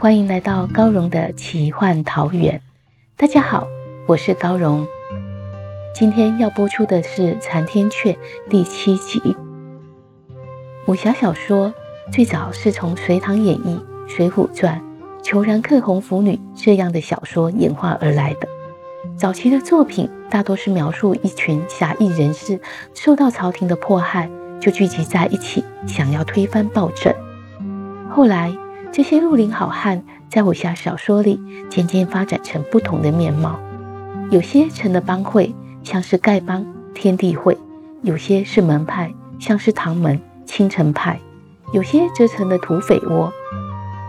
欢迎来到高荣的奇幻桃源。大家好，我是高荣。今天要播出的是《残天阙》第七集。武侠小说最早是从《隋唐演义》《水浒传》《裘然客红拂女》这样的小说演化而来的。早期的作品大多是描述一群侠义人士受到朝廷的迫害，就聚集在一起，想要推翻暴政。后来，这些绿林好汉在武侠小说里渐渐发展成不同的面貌，有些成了帮会，像是丐帮、天地会；有些是门派，像是唐门、青城派；有些则成了土匪窝。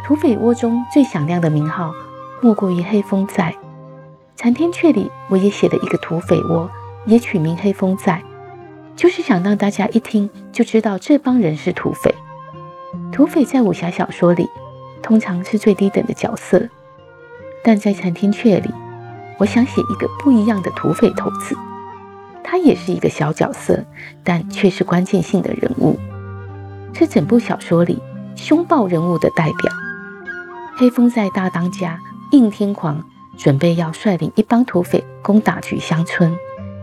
土匪窝中最响亮的名号，莫过于黑风寨。《残天阙》里我也写了一个土匪窝，也取名黑风寨，就是想让大家一听就知道这帮人是土匪。土匪在武侠小说里。通常是最低等的角色，但在《残天阙》里，我想写一个不一样的土匪头子。他也是一个小角色，但却是关键性的人物，是整部小说里凶暴人物的代表。黑风寨大当家应天狂准备要率领一帮土匪攻打菊香村，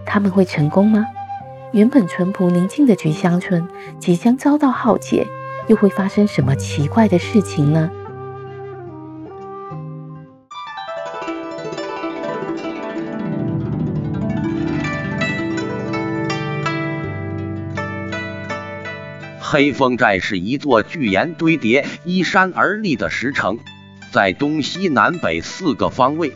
他们会成功吗？原本淳朴宁静的菊香村即将遭到浩劫，又会发生什么奇怪的事情呢？黑风寨是一座巨岩堆叠、依山而立的石城，在东西南北四个方位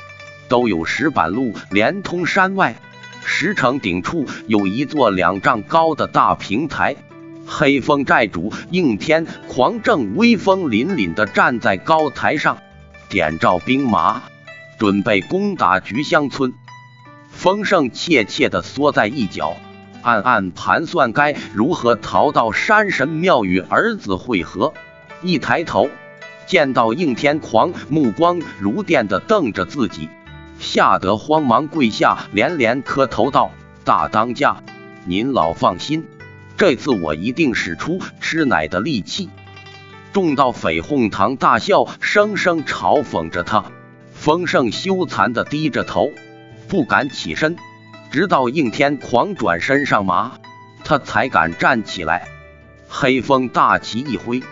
都有石板路连通山外。石城顶处有一座两丈高的大平台，黑风寨主应天狂正威风凛凛地站在高台上，点照兵马，准备攻打菊香村。风盛怯怯地缩在一角。暗暗盘算该如何逃到山神庙与儿子会合。一抬头，见到应天狂目光如电的瞪着自己，吓得慌忙跪下，连连磕头道：“大当家，您老放心，这次我一定使出吃奶的力气。”众道匪哄堂大笑，声声嘲讽着他。丰盛羞惭的低着头，不敢起身。直到应天狂转身上马，他才敢站起来。黑风大旗一挥，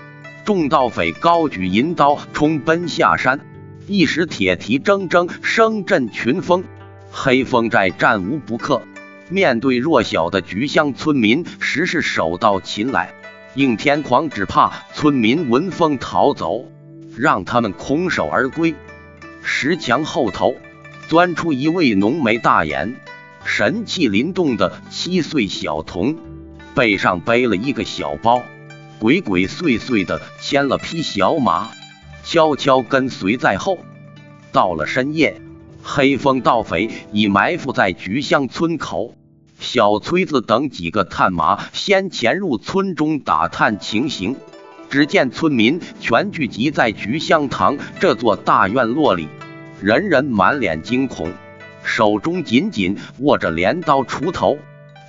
众盗匪高举银刀冲奔下山，一时铁蹄铮铮，声震群峰。黑风寨战无不克，面对弱小的菊乡村民，实是手到擒来。应天狂只怕村民闻风逃走，让他们空手而归。石墙后头钻出一位浓眉大眼。神气灵动的七岁小童，背上背了一个小包，鬼鬼祟祟的牵了匹小马，悄悄跟随在后。到了深夜，黑风盗匪已埋伏在菊香村口。小崔子等几个探马先潜入村中打探情形，只见村民全聚集在菊香堂这座大院落里，人人满脸惊恐。手中紧紧握着镰刀、锄头，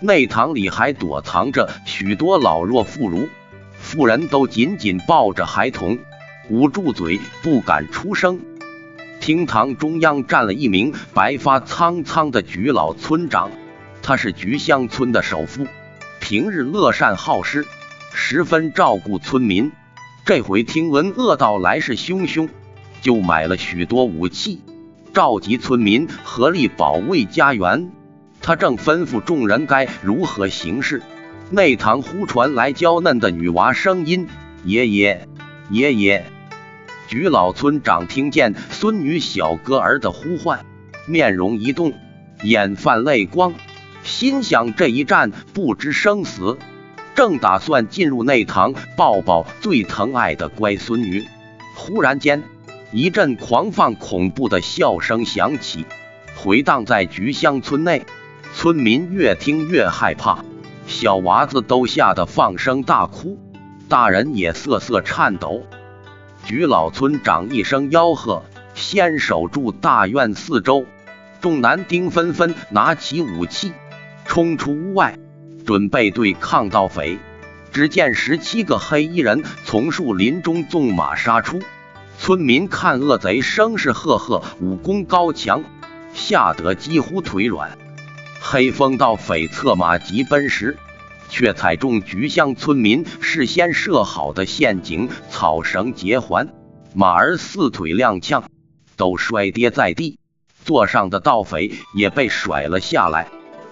内堂里还躲藏着许多老弱妇孺，妇人都紧紧抱着孩童，捂住嘴不敢出声。厅堂中央站了一名白发苍苍的菊老村长，他是菊香村的首富，平日乐善好施，十分照顾村民。这回听闻恶道来势汹汹，就买了许多武器。召集村民合力保卫家园，他正吩咐众人该如何行事。内堂忽传来娇嫩的女娃声音：“爷爷，爷爷！”菊老村长听见孙女小歌儿的呼唤，面容一动，眼泛泪光，心想这一战不知生死。正打算进入内堂抱抱最疼爱的乖孙女，忽然间一阵狂放恐怖的笑声响起，回荡在菊香村内。村民越听越害怕，小娃子都吓得放声大哭，大人也瑟瑟颤抖。菊老村长一声吆喝，先守住大院四周。众男丁纷纷拿起武器，冲出屋外，准备对抗盗匪。只见十七个黑衣人从树林中纵马杀出，村民看恶贼声势赫赫，武功高强，吓得几乎腿软。黑风盗匪策马疾奔时，却踩中菊香村民事先设好的陷阱草绳结环，马儿四腿踉跄，都摔跌在地。座上的盗匪也被甩了下来。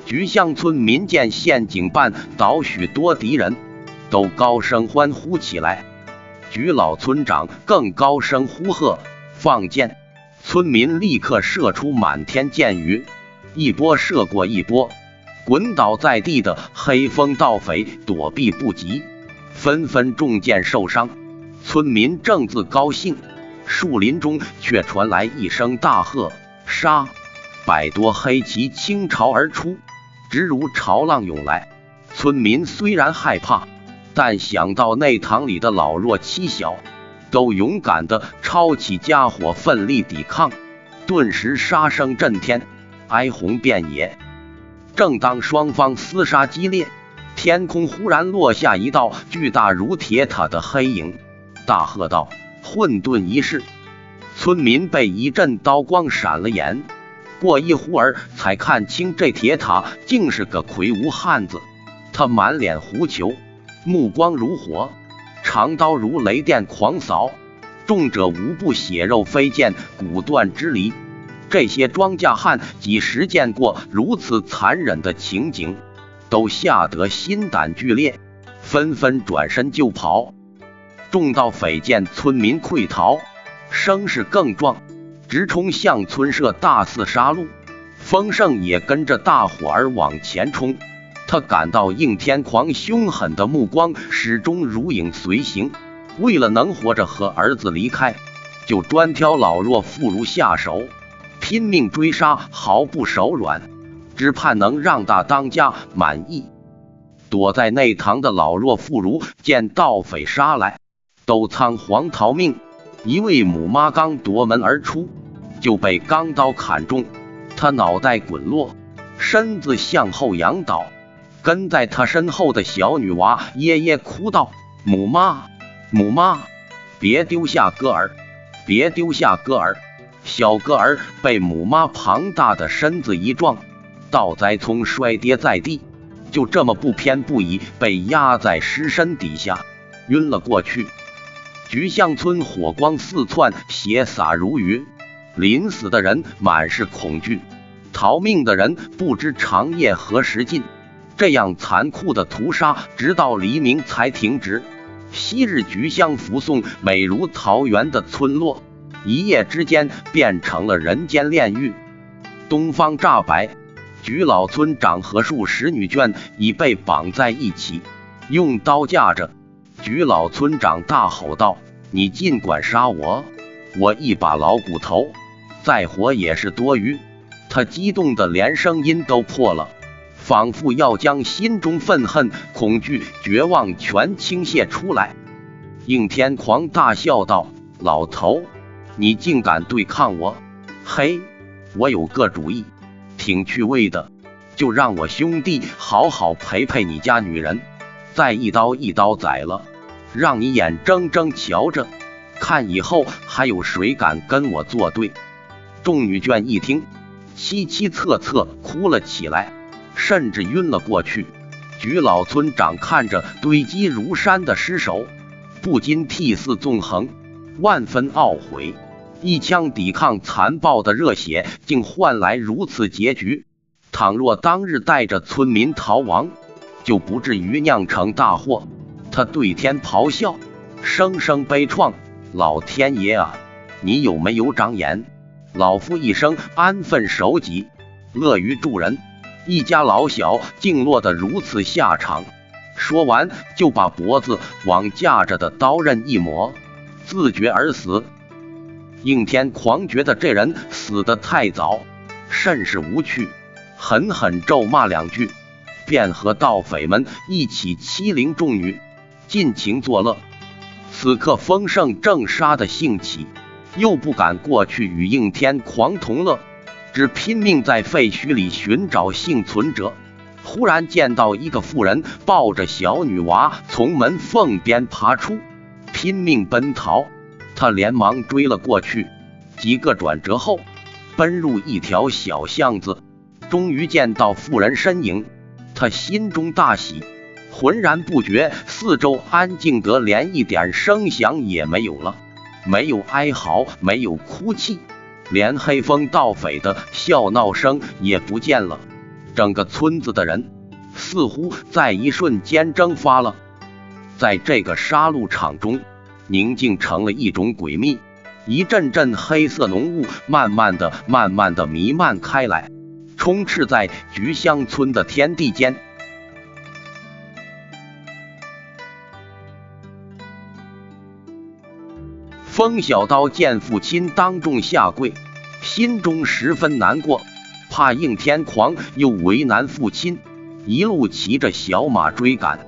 菊香村民见陷阱绊倒许多敌人，都高声欢呼起来。菊老村长更高声呼喝：“放箭！”村民立刻射出满天箭雨。一波射过一波，滚倒在地的黑风盗匪躲避不及，纷纷中箭受伤。村民正自高兴，树林中却传来一声大喝：“杀！”百多黑旗倾巢而出，直如潮浪涌来。村民虽然害怕，但想到内堂里的老弱妻小，都勇敢地抄起家伙，奋力抵抗。顿时杀声震天。哀鸿遍野。正当双方厮杀激烈，天空忽然落下一道巨大如铁塔的黑影，大喝道：“混沌一世！”村民被一阵刀光闪了眼，过一会儿才看清这铁塔竟是个魁梧汉子。他满脸狐裘，目光如火，长刀如雷电狂扫，重者无不血肉飞溅，骨断支离。这些庄稼汉几时见过如此残忍的情景，都吓得心胆俱裂，纷纷转身就跑。众盗匪见村民溃逃，声势更壮，直冲向村舍，大肆杀戮。丰盛也跟着大伙儿往前冲。他感到应天狂凶狠的目光始终如影随形，为了能活着和儿子离开，就专挑老弱妇孺下手。拼命追杀，毫不手软，只盼能让大当家满意。躲在内堂的老弱妇孺见盗匪杀来，都仓皇逃命。一位母妈刚夺门而出，就被钢刀砍中，她脑袋滚落，身子向后仰倒。跟在她身后的小女娃耶耶哭道：“母妈，母妈，别丢下哥儿，别丢下哥儿。”小哥儿被母妈庞大的身子一撞，倒栽葱摔跌在地，就这么不偏不倚被压在尸身底下，晕了过去。菊香村火光四窜，血洒如雨，临死的人满是恐惧，逃命的人不知长夜何时尽。这样残酷的屠杀，直到黎明才停止。昔日菊香扶送美如桃源的村落。一夜之间变成了人间炼狱。东方乍白，菊老村长和数十女眷已被绑在一起，用刀架着。菊老村长大吼道：“你尽管杀我，我一把老骨头，再活也是多余。”他激动的连声音都破了，仿佛要将心中愤恨、恐惧、绝望全倾泻出来。应天狂大笑道：“老头！”你竟敢对抗我！嘿，我有个主意，挺趣味的，就让我兄弟好好陪陪你家女人，再一刀一刀宰了，让你眼睁睁瞧着，看以后还有谁敢跟我作对。众女眷一听，凄凄恻恻哭了起来，甚至晕了过去。菊老村长看着堆积如山的尸首，不禁涕泗纵横，万分懊悔。一枪抵抗残暴的热血，竟换来如此结局。倘若当日带着村民逃亡，就不至于酿成大祸。他对天咆哮，声声悲怆：“老天爷啊，你有没有长眼？老夫一生安分守己，乐于助人，一家老小竟落得如此下场。说完，就把脖子往架着的刀刃一抹，自绝而死。应天狂觉得这人死得太早，甚是无趣，狠狠咒骂两句，便和盗匪们一起欺凌众女，尽情作乐。此刻风盛正杀的兴起，又不敢过去与应天狂同乐，只拼命在废墟里寻找幸存者。忽然见到一个妇人抱着小女娃从门缝边爬出，拼命奔逃。他连忙追了过去，几个转折后，奔入一条小巷子，终于见到妇人身影。他心中大喜，浑然不觉四周安静得连一点声响也没有了，没有哀嚎，没有哭泣，连黑风盗匪的笑闹声也不见了。整个村子的人似乎在一瞬间蒸发了，在这个杀戮场中，宁静成了一种诡秘。一阵阵黑色浓雾慢慢的、慢慢的弥漫开来，充斥在菊香村的天地间。风小刀见父亲当众下跪，心中十分难过。怕应天狂又为难父亲，一路骑着小马追赶，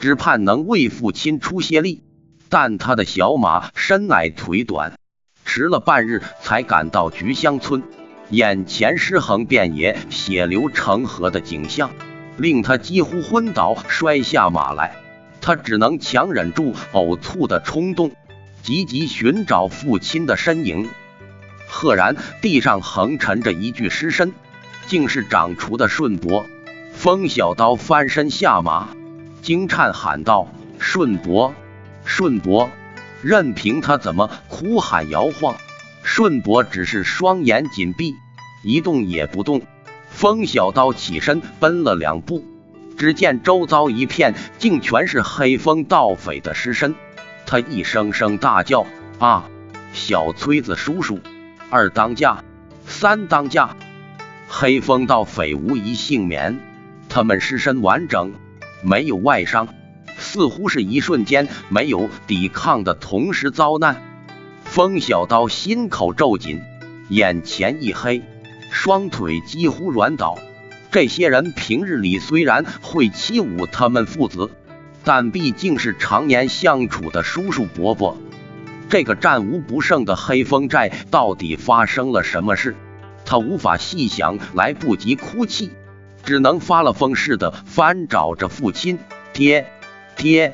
只盼能为父亲出些力。但他的小马身矮腿短，迟了半日才赶到菊香村，眼前尸横遍野、血流成河的景象，令他几乎昏倒，摔下马来。他只能强忍住呕吐的冲动，急急寻找父亲的身影。赫然地上横陈着一具尸身。竟是掌厨的顺伯，风小刀翻身下马，惊颤喊道：“顺伯，顺伯！”任凭他怎么哭喊摇晃，顺伯只是双眼紧闭，一动也不动。风小刀起身奔了两步，只见周遭一片竟全是黑风盗匪的尸身，他一声声大叫：“啊！小崔子叔叔，二当家，三当家！”黑风盗匪无一幸免，他们尸身完整，没有外伤，似乎是一瞬间没有抵抗的同时遭难。风小刀心口骤紧，眼前一黑，双腿几乎软倒。这些人平日里虽然会欺侮他们父子，但毕竟是常年相处的叔叔伯伯。这个战无不胜的黑风寨到底发生了什么事？他无法细想，来不及哭泣，只能发了疯似的翻找着父亲。爹，爹！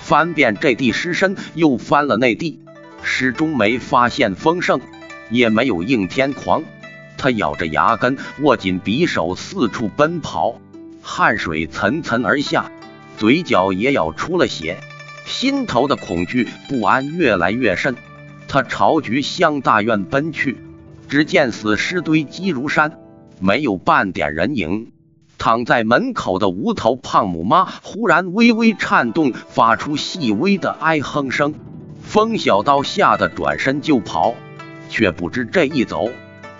翻遍这地尸身，又翻了那地，始终没发现丰盛，也没有应天狂。他咬着牙根，握紧匕首，四处奔跑，汗水涔涔而下，嘴角也咬出了血，心头的恐惧不安越来越甚。他朝菊香大院奔去。只见死尸堆积如山，没有半点人影。躺在门口的无头胖母妈忽然微微颤动，发出细微的哀哼声。风小刀吓得转身就跑，却不知这一走，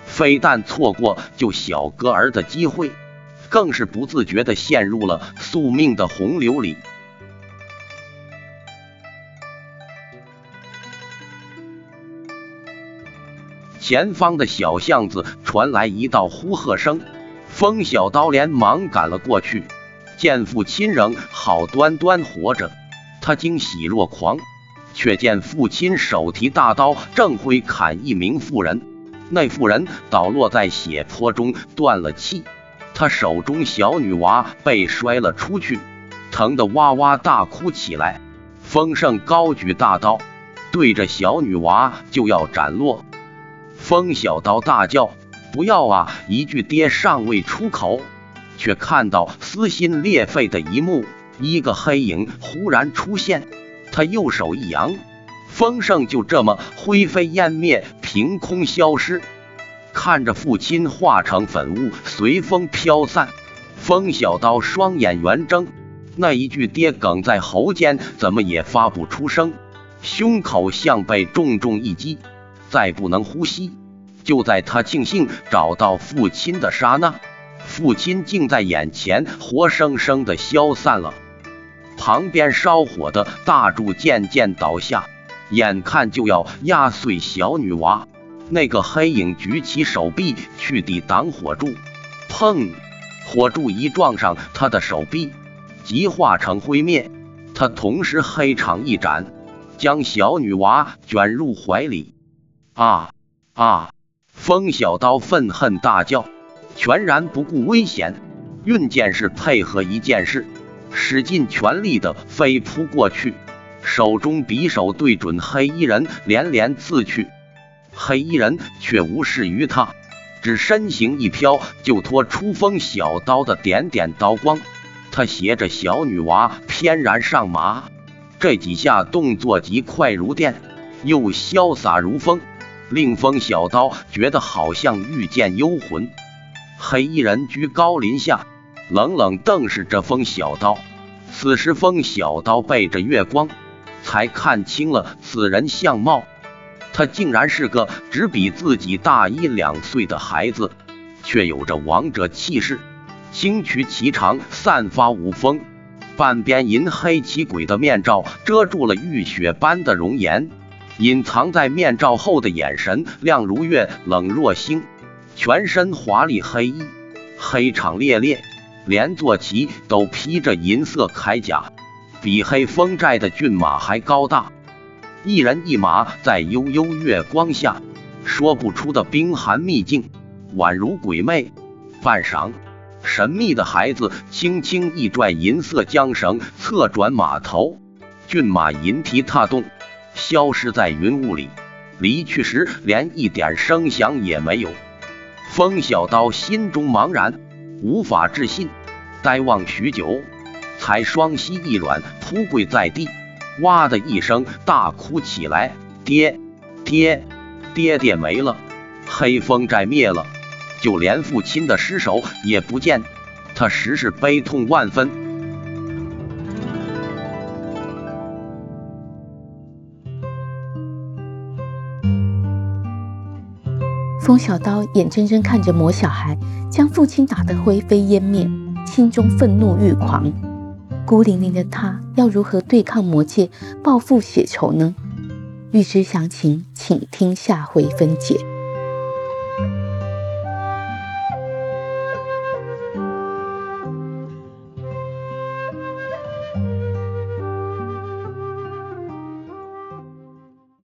非但错过救小哥儿的机会，更是不自觉地陷入了宿命的洪流里。前方的小巷子传来一道呼喝声，风小刀连忙赶了过去，见父亲仍好端端活着，他惊喜若狂。却见父亲手提大刀，正挥砍一名妇人，那妇人倒落在血泊中，断了气。他手中小女娃被摔了出去，疼得哇哇大哭起来。丰盛高举大刀，对着小女娃就要斩落。风小刀大叫：“不要啊！”一句爹尚未出口，却看到撕心裂肺的一幕：一个黑影忽然出现，他右手一扬，风盛就这么灰飞烟灭，凭空消失。看着父亲化成粉雾，随风飘散，风小刀双眼圆睁，那一句爹梗在喉间，怎么也发不出声，胸口像被重重一击。再不能呼吸，就在他庆幸找到父亲的刹那，父亲竟在眼前活生生的消散了。旁边烧火的大柱渐渐倒下，眼看就要压碎小女娃。那个黑影举起手臂去抵挡火柱，砰！火柱一撞上他的手臂，即化成灰灭。他同时黑长一展，将小女娃卷入怀里。啊啊！风小刀愤恨大叫，全然不顾危险，运剑士配合一件事，使尽全力的飞扑过去，手中匕首对准黑衣人连连刺去。黑衣人却无视于他，只身形一飘，就脱出风小刀的点点刀光。他携着小女娃翩然上马，这几下动作极快如电，又潇洒如风，令风小刀觉得好像遇见幽魂。黑衣人居高临下，冷冷瞪视着风小刀。此时风小刀背着月光，才看清了此人相貌。他竟然是个只比自己大一两岁的孩子，却有着王者气势，轻躯颀长，散发无风。半边银黑奇诡的面罩遮住了玉雪般的容颜，隐藏在面罩后的眼神亮如月，冷若星。全身华丽黑衣，黑氅烈烈，连坐骑都披着银色铠甲，比黑风寨的骏马还高大。一人一马在悠悠月光下，说不出的冰寒秘境，宛如鬼魅。半晌，神秘的孩子轻轻一拽银色缰绳，侧转马头，骏马银蹄踏动，消失在云雾里。离去时，连一点声响也没有。风小刀心中茫然，无法置信，呆望许久，才双膝一软，扑跪在地。哇的一声大哭起来，爹，爹，爹爹没了，黑风寨灭了，就连父亲的尸首也不见，他实是悲痛万分。风小刀眼睁睁看着魔小孩将父亲打得灰飞烟灭，心中愤怒欲狂。孤零零的他要如何对抗魔界报复血仇呢？欲知详情，请听下回分解。